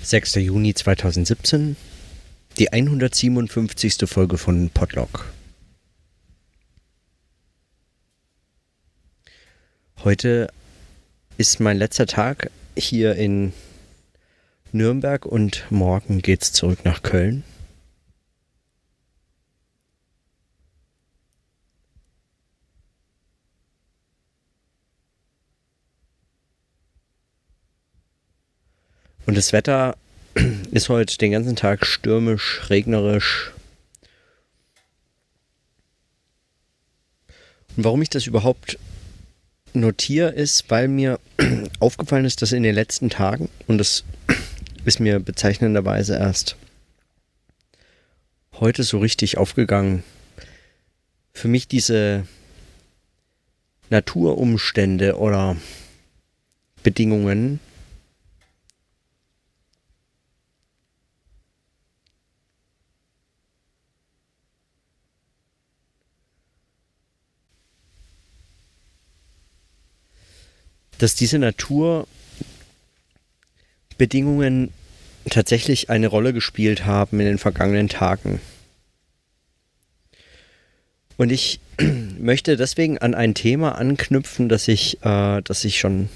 6. Juni 2017, die 157. Folge von Podlog. Heute ist mein letzter Tag hier in Nürnberg und morgen geht's zurück nach Köln. Und das Wetter ist heute den ganzen Tag stürmisch, regnerisch. Und warum ich das überhaupt notiere, ist, weil mir aufgefallen ist, dass in den letzten Tagen, und das ist mir bezeichnenderweise erst heute so richtig aufgegangen, für mich diese Naturumstände oder Bedingungen dass diese Naturbedingungen tatsächlich eine Rolle gespielt haben in den vergangenen Tagen. Und ich möchte deswegen an ein Thema anknüpfen, das ich, äh, das ich schon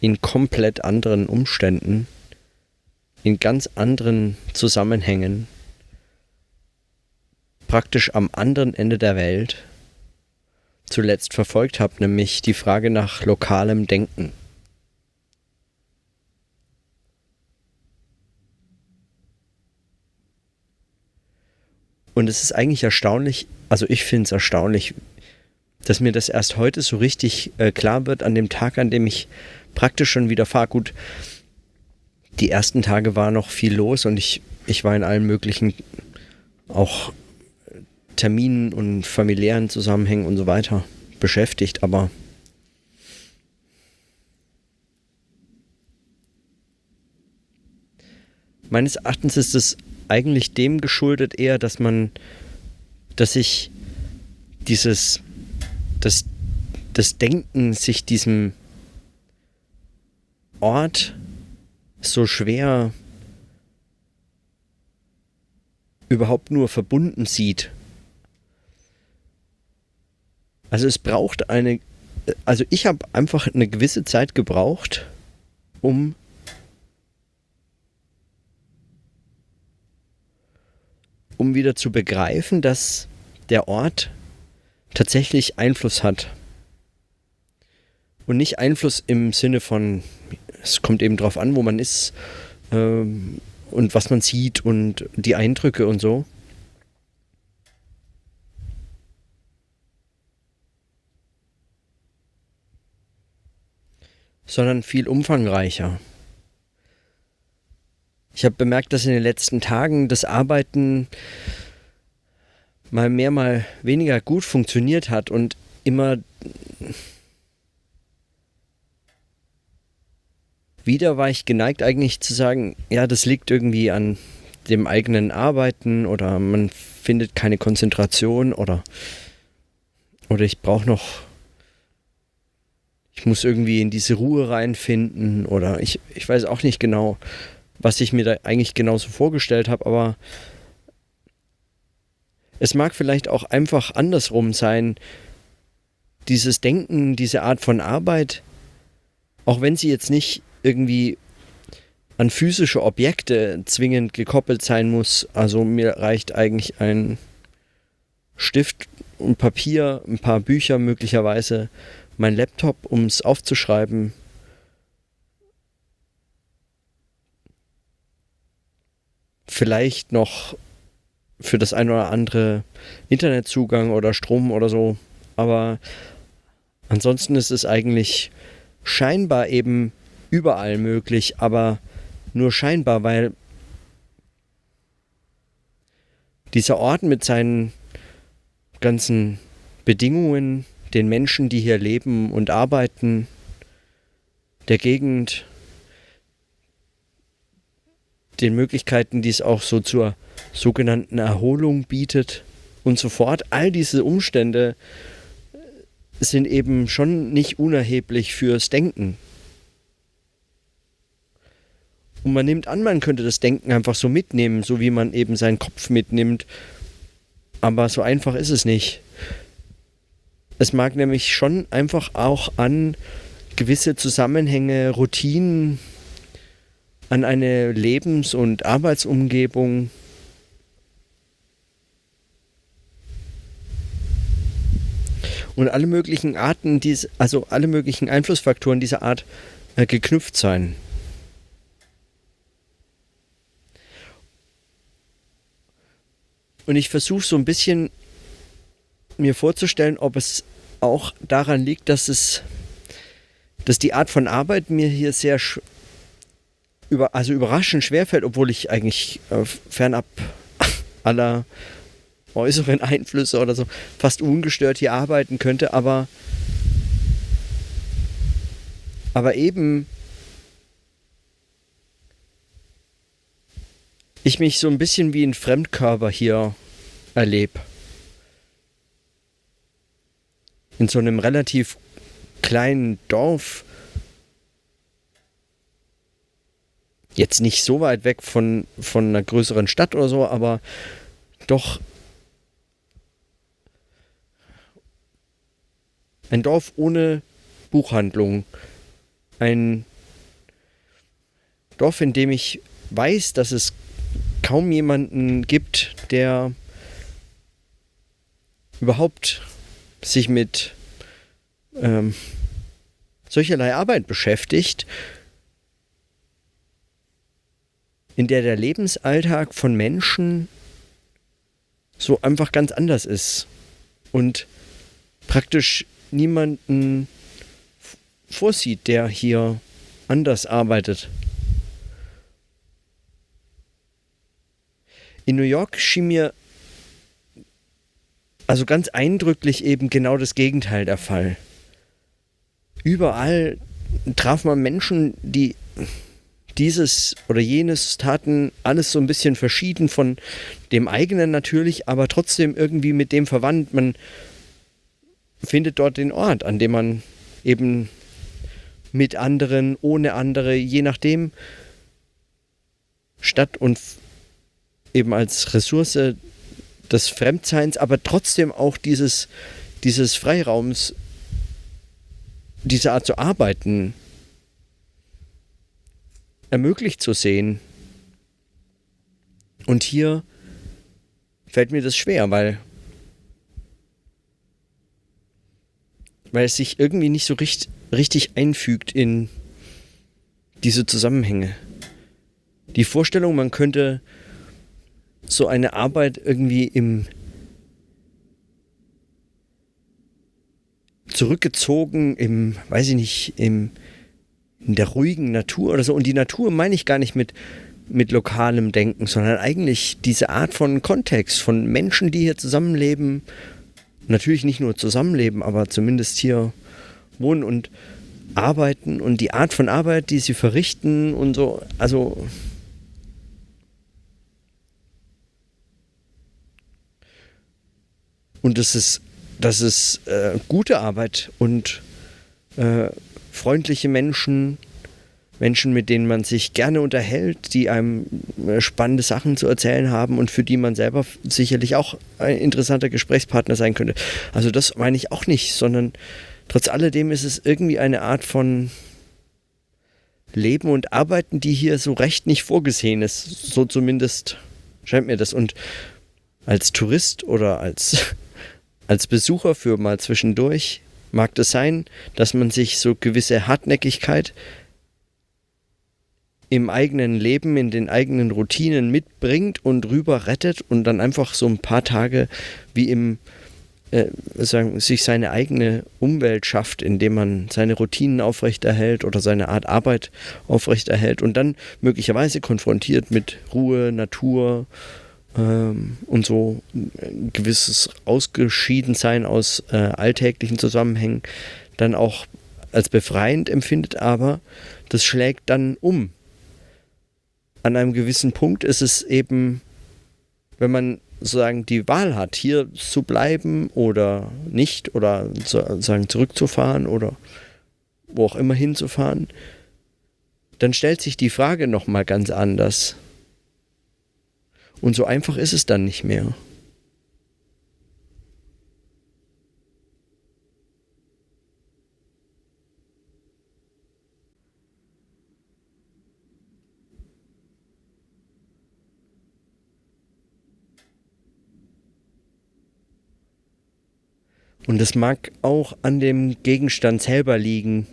in komplett anderen Umständen, in ganz anderen Zusammenhängen, praktisch am anderen Ende der Welt zuletzt verfolgt habe, nämlich die Frage nach lokalem Denken. Und es ist eigentlich erstaunlich, also ich finde es erstaunlich, dass mir das erst heute so richtig äh, klar wird, an dem Tag, an dem ich praktisch schon wieder fahre. Gut, die ersten Tage war noch viel los und ich, ich war in allen möglichen auch Terminen und familiären Zusammenhängen und so weiter beschäftigt, aber meines Erachtens ist es eigentlich dem geschuldet eher, dass man, dass sich dieses, das, das Denken sich diesem Ort so schwer überhaupt nur verbunden sieht also es braucht eine, also ich habe einfach eine gewisse Zeit gebraucht, um um wieder zu begreifen, dass der Ort tatsächlich Einfluss hat. Und nicht Einfluss im Sinne von, es kommt eben drauf an, wo man ist ähm, und was man sieht und die Eindrücke und so, sondern viel umfangreicher. Ich habe bemerkt, dass in den letzten Tagen das Arbeiten mal mehr, mal weniger gut funktioniert hat und immer wieder war ich geneigt eigentlich zu sagen, ja, das liegt irgendwie an dem eigenen Arbeiten oder man findet keine Konzentration oder oder ich brauche noch ich muss irgendwie in diese Ruhe reinfinden oder ich, ich weiß auch nicht genau, was ich mir da eigentlich genauso vorgestellt habe, aber es mag vielleicht auch einfach andersrum sein, dieses Denken, diese Art von Arbeit, auch wenn sie jetzt nicht irgendwie an physische Objekte zwingend gekoppelt sein muss. Also mir reicht eigentlich ein Stift und Papier, ein paar Bücher möglicherweise mein Laptop, um es aufzuschreiben. Vielleicht noch für das ein oder andere Internetzugang oder Strom oder so. Aber ansonsten ist es eigentlich scheinbar eben überall möglich, aber nur scheinbar, weil dieser Ort mit seinen ganzen Bedingungen, den Menschen, die hier leben und arbeiten, der Gegend, den Möglichkeiten, die es auch so zur sogenannten Erholung bietet und so fort. All diese Umstände sind eben schon nicht unerheblich fürs Denken. Und man nimmt an, man könnte das Denken einfach so mitnehmen, so wie man eben seinen Kopf mitnimmt. Aber so einfach ist es nicht. Es mag nämlich schon einfach auch an gewisse Zusammenhänge, Routinen, an eine Lebens- und Arbeitsumgebung. Und alle möglichen Arten, also alle möglichen Einflussfaktoren dieser Art äh, geknüpft sein. Und ich versuche so ein bisschen mir vorzustellen, ob es auch daran liegt, dass es, dass die Art von Arbeit mir hier sehr über, also überraschend schwerfällt, obwohl ich eigentlich äh, fernab aller äußeren Einflüsse oder so fast ungestört hier arbeiten könnte, aber aber eben ich mich so ein bisschen wie ein Fremdkörper hier erlebe. In so einem relativ kleinen Dorf. Jetzt nicht so weit weg von, von einer größeren Stadt oder so, aber doch ein Dorf ohne Buchhandlung. Ein Dorf, in dem ich weiß, dass es kaum jemanden gibt, der überhaupt sich mit ähm, solcherlei Arbeit beschäftigt, in der der Lebensalltag von Menschen so einfach ganz anders ist und praktisch niemanden vorsieht, der hier anders arbeitet. In New York schien mir also ganz eindrücklich eben genau das Gegenteil der Fall. Überall traf man Menschen, die dieses oder jenes taten, alles so ein bisschen verschieden von dem eigenen natürlich, aber trotzdem irgendwie mit dem verwandt. Man findet dort den Ort, an dem man eben mit anderen, ohne andere, je nachdem, statt und eben als Ressource des Fremdseins, aber trotzdem auch dieses, dieses Freiraums, diese Art zu arbeiten, ermöglicht zu sehen. Und hier fällt mir das schwer, weil, weil es sich irgendwie nicht so richtig, richtig einfügt in diese Zusammenhänge. Die Vorstellung, man könnte so eine Arbeit irgendwie im zurückgezogen im, weiß ich nicht, im, in der ruhigen Natur oder so. Und die Natur meine ich gar nicht mit, mit lokalem Denken, sondern eigentlich diese Art von Kontext, von Menschen, die hier zusammenleben. Natürlich nicht nur zusammenleben, aber zumindest hier wohnen und arbeiten und die Art von Arbeit, die sie verrichten und so. Also Und das ist, das ist äh, gute Arbeit und äh, freundliche Menschen, Menschen, mit denen man sich gerne unterhält, die einem äh, spannende Sachen zu erzählen haben und für die man selber sicherlich auch ein interessanter Gesprächspartner sein könnte. Also das meine ich auch nicht, sondern trotz alledem ist es irgendwie eine Art von Leben und Arbeiten, die hier so recht nicht vorgesehen ist. So zumindest scheint mir das. Und als Tourist oder als als Besucher für mal zwischendurch mag es sein, dass man sich so gewisse Hartnäckigkeit im eigenen Leben, in den eigenen Routinen mitbringt und rüber rettet und dann einfach so ein paar Tage wie im äh, sagen, sich seine eigene Umwelt schafft, indem man seine Routinen aufrechterhält oder seine Art Arbeit aufrechterhält und dann möglicherweise konfrontiert mit Ruhe, Natur, ähm, und so ein gewisses Ausgeschiedensein aus äh, alltäglichen Zusammenhängen dann auch als befreiend empfindet, aber das schlägt dann um. An einem gewissen Punkt ist es eben, wenn man sozusagen die Wahl hat, hier zu bleiben oder nicht oder sozusagen zurückzufahren oder wo auch immer hinzufahren, dann stellt sich die Frage nochmal ganz anders. Und so einfach ist es dann nicht mehr. Und es mag auch an dem Gegenstand selber liegen.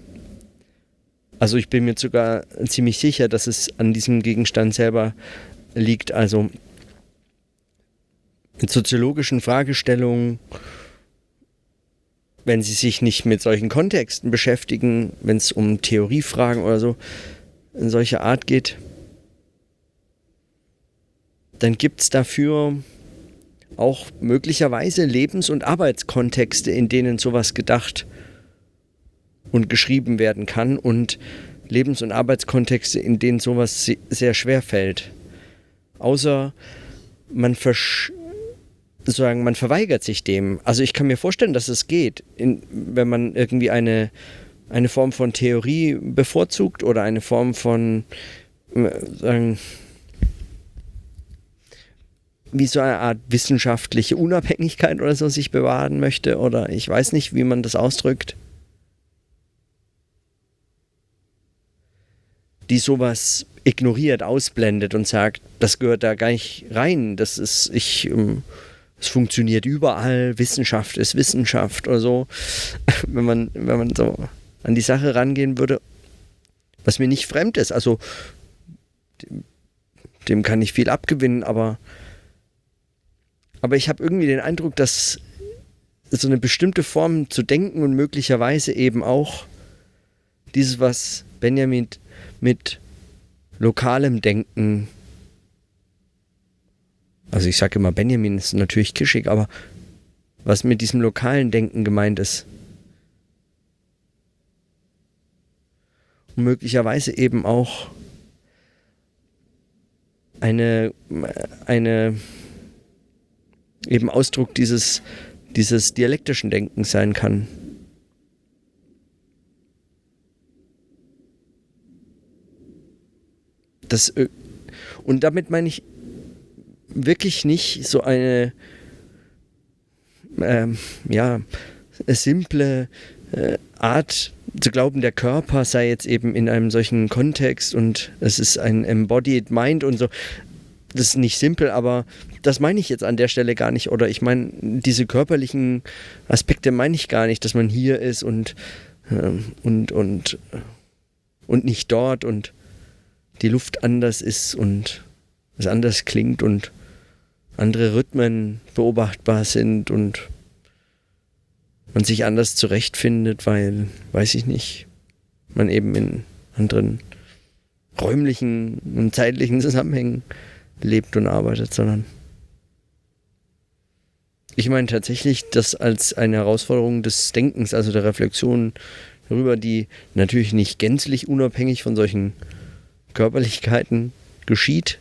Also ich bin mir sogar ziemlich sicher, dass es an diesem Gegenstand selber liegt. Also mit soziologischen Fragestellungen, wenn Sie sich nicht mit solchen Kontexten beschäftigen, wenn es um Theoriefragen oder so in solcher Art geht, dann gibt es dafür auch möglicherweise Lebens- und Arbeitskontexte, in denen sowas gedacht und geschrieben werden kann und Lebens- und Arbeitskontexte, in denen sowas sehr schwer fällt. Außer man versch sozusagen, man verweigert sich dem. Also ich kann mir vorstellen, dass es geht, in, wenn man irgendwie eine, eine Form von Theorie bevorzugt oder eine Form von äh, sagen, wie so eine Art wissenschaftliche Unabhängigkeit oder so sich bewahren möchte oder ich weiß nicht, wie man das ausdrückt. Die sowas ignoriert, ausblendet und sagt, das gehört da gar nicht rein, das ist, ich, ähm, es funktioniert überall, Wissenschaft ist Wissenschaft oder so. wenn man, wenn man so an die Sache rangehen würde, was mir nicht fremd ist, also dem, dem kann ich viel abgewinnen, aber aber ich habe irgendwie den Eindruck, dass so eine bestimmte Form zu denken und möglicherweise eben auch dieses, was Benjamin mit lokalem Denken, also ich sage immer, Benjamin ist natürlich kischig, aber was mit diesem lokalen Denken gemeint ist. Und möglicherweise eben auch eine, eine eben Ausdruck dieses, dieses dialektischen Denkens sein kann. Das, und damit meine ich wirklich nicht so eine ähm, ja, simple äh, Art zu glauben, der Körper sei jetzt eben in einem solchen Kontext und es ist ein embodied mind und so das ist nicht simpel, aber das meine ich jetzt an der Stelle gar nicht. Oder ich meine, diese körperlichen Aspekte meine ich gar nicht, dass man hier ist und, äh, und, und, und nicht dort und die Luft anders ist und es anders klingt und andere Rhythmen beobachtbar sind und man sich anders zurechtfindet, weil, weiß ich nicht, man eben in anderen räumlichen und zeitlichen Zusammenhängen lebt und arbeitet, sondern ich meine tatsächlich das als eine Herausforderung des Denkens, also der Reflexion darüber, die natürlich nicht gänzlich unabhängig von solchen Körperlichkeiten geschieht,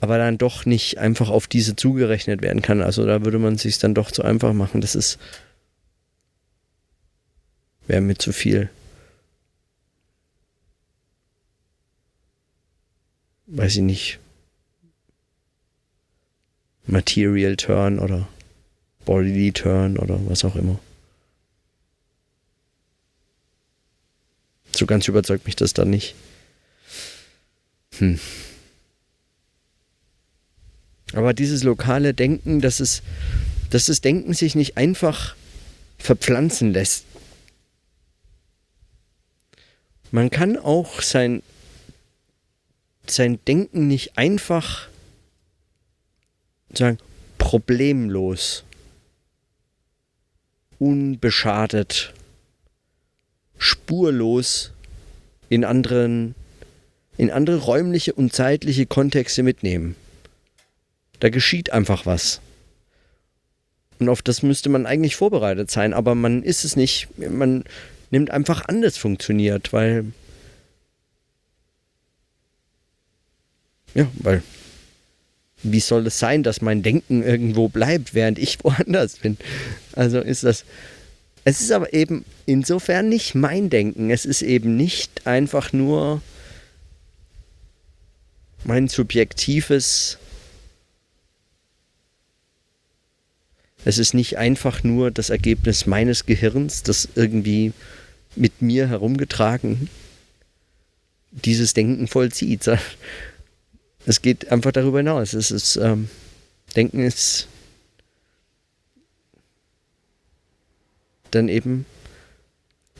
aber dann doch nicht einfach auf diese zugerechnet werden kann. Also da würde man sich dann doch zu einfach machen. Das ist wäre mir zu viel. weiß ich nicht, Material Turn oder Bodily Turn oder was auch immer. So ganz überzeugt mich das dann nicht. Hm. Aber dieses lokale Denken, dass es, dass das Denken sich nicht einfach verpflanzen lässt. Man kann auch sein sein Denken nicht einfach sagen, problemlos, unbeschadet, spurlos in anderen, in andere räumliche und zeitliche Kontexte mitnehmen. Da geschieht einfach was. Und auf das müsste man eigentlich vorbereitet sein, aber man ist es nicht. Man nimmt einfach an, das funktioniert, weil Ja, weil wie soll es sein, dass mein Denken irgendwo bleibt, während ich woanders bin? Also ist das, Es ist aber eben insofern nicht mein Denken. Es ist eben nicht einfach nur mein subjektives. Es ist nicht einfach nur das Ergebnis meines Gehirns, das irgendwie mit mir herumgetragen dieses Denken vollzieht. Es geht einfach darüber hinaus. Es ist, ähm, Denken ist dann eben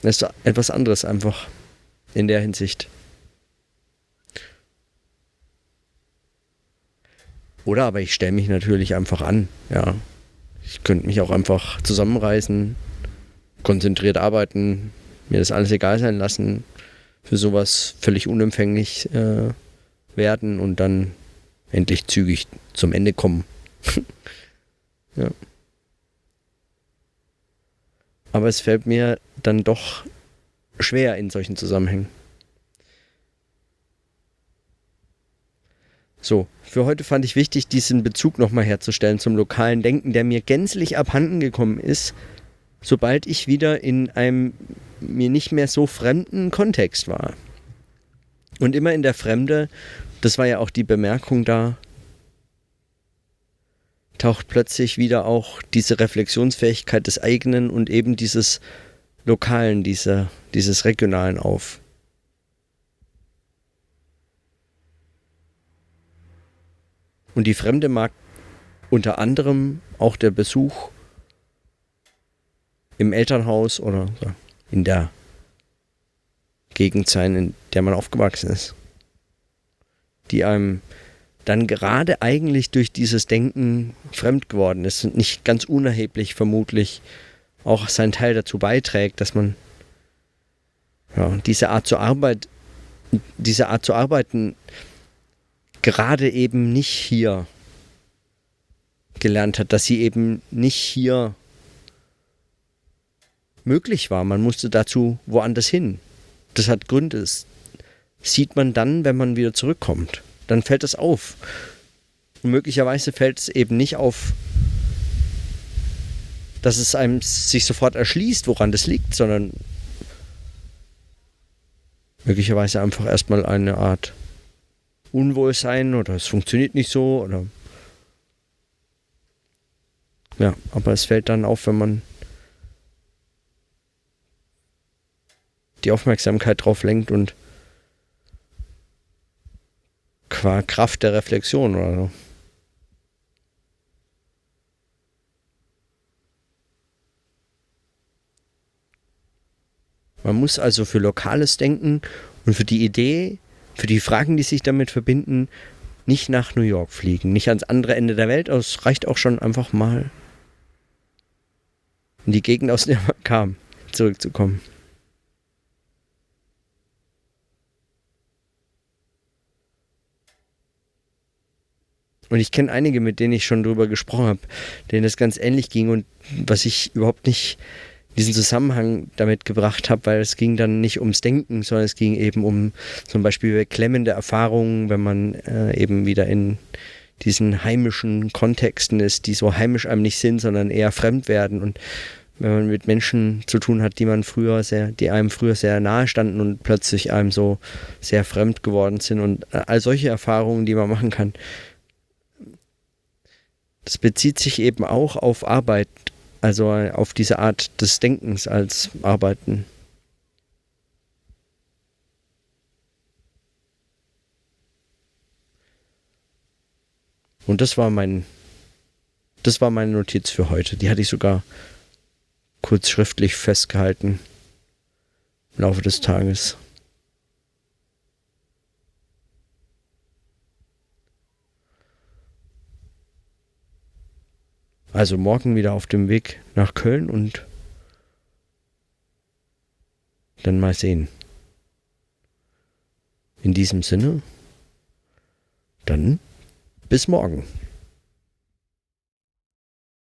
ist etwas anderes einfach in der Hinsicht. Oder aber ich stelle mich natürlich einfach an, ja. Ich könnte mich auch einfach zusammenreißen, konzentriert arbeiten, mir das alles egal sein lassen, für sowas völlig unempfänglich äh, werden und dann endlich zügig zum Ende kommen. ja. Aber es fällt mir dann doch schwer in solchen Zusammenhängen. So, für heute fand ich wichtig, diesen Bezug nochmal herzustellen zum lokalen Denken, der mir gänzlich abhanden gekommen ist, sobald ich wieder in einem mir nicht mehr so fremden Kontext war. Und immer in der Fremde, das war ja auch die Bemerkung da, taucht plötzlich wieder auch diese Reflexionsfähigkeit des eigenen und eben dieses Lokalen, dieser, dieses Regionalen auf. Und die Fremde mag unter anderem auch der Besuch im Elternhaus oder in der Gegend sein, in der man aufgewachsen ist, die einem dann gerade eigentlich durch dieses Denken fremd geworden ist und nicht ganz unerheblich vermutlich auch seinen Teil dazu beiträgt, dass man ja, diese Art zu Arbeit, diese Art zu arbeiten gerade eben nicht hier gelernt hat, dass sie eben nicht hier möglich war. Man musste dazu woanders hin. Das hat Gründe. Das sieht man dann, wenn man wieder zurückkommt dann fällt es auf. Und möglicherweise fällt es eben nicht auf, dass es einem sich sofort erschließt, woran das liegt, sondern möglicherweise einfach erstmal eine Art Unwohlsein oder es funktioniert nicht so oder ja, aber es fällt dann auf, wenn man die Aufmerksamkeit drauf lenkt und qua Kraft der Reflexion oder so. Man muss also für lokales Denken und für die Idee, für die Fragen, die sich damit verbinden, nicht nach New York fliegen, nicht ans andere Ende der Welt. Es reicht auch schon einfach mal in die Gegend, aus der man kam, zurückzukommen. Und ich kenne einige, mit denen ich schon drüber gesprochen habe, denen das ganz ähnlich ging und was ich überhaupt nicht diesen Zusammenhang damit gebracht habe, weil es ging dann nicht ums Denken, sondern es ging eben um zum Beispiel beklemmende Erfahrungen, wenn man äh, eben wieder in diesen heimischen Kontexten ist, die so heimisch einem nicht sind, sondern eher fremd werden. Und wenn man mit Menschen zu tun hat, die man früher sehr, die einem früher sehr nahe standen und plötzlich einem so sehr fremd geworden sind und äh, all solche Erfahrungen, die man machen kann, das bezieht sich eben auch auf Arbeit, also auf diese Art des Denkens als Arbeiten. Und das war mein, das war meine Notiz für heute. Die hatte ich sogar kurz schriftlich festgehalten im Laufe des Tages. Also morgen wieder auf dem Weg nach Köln und dann mal sehen. In diesem Sinne, dann bis morgen.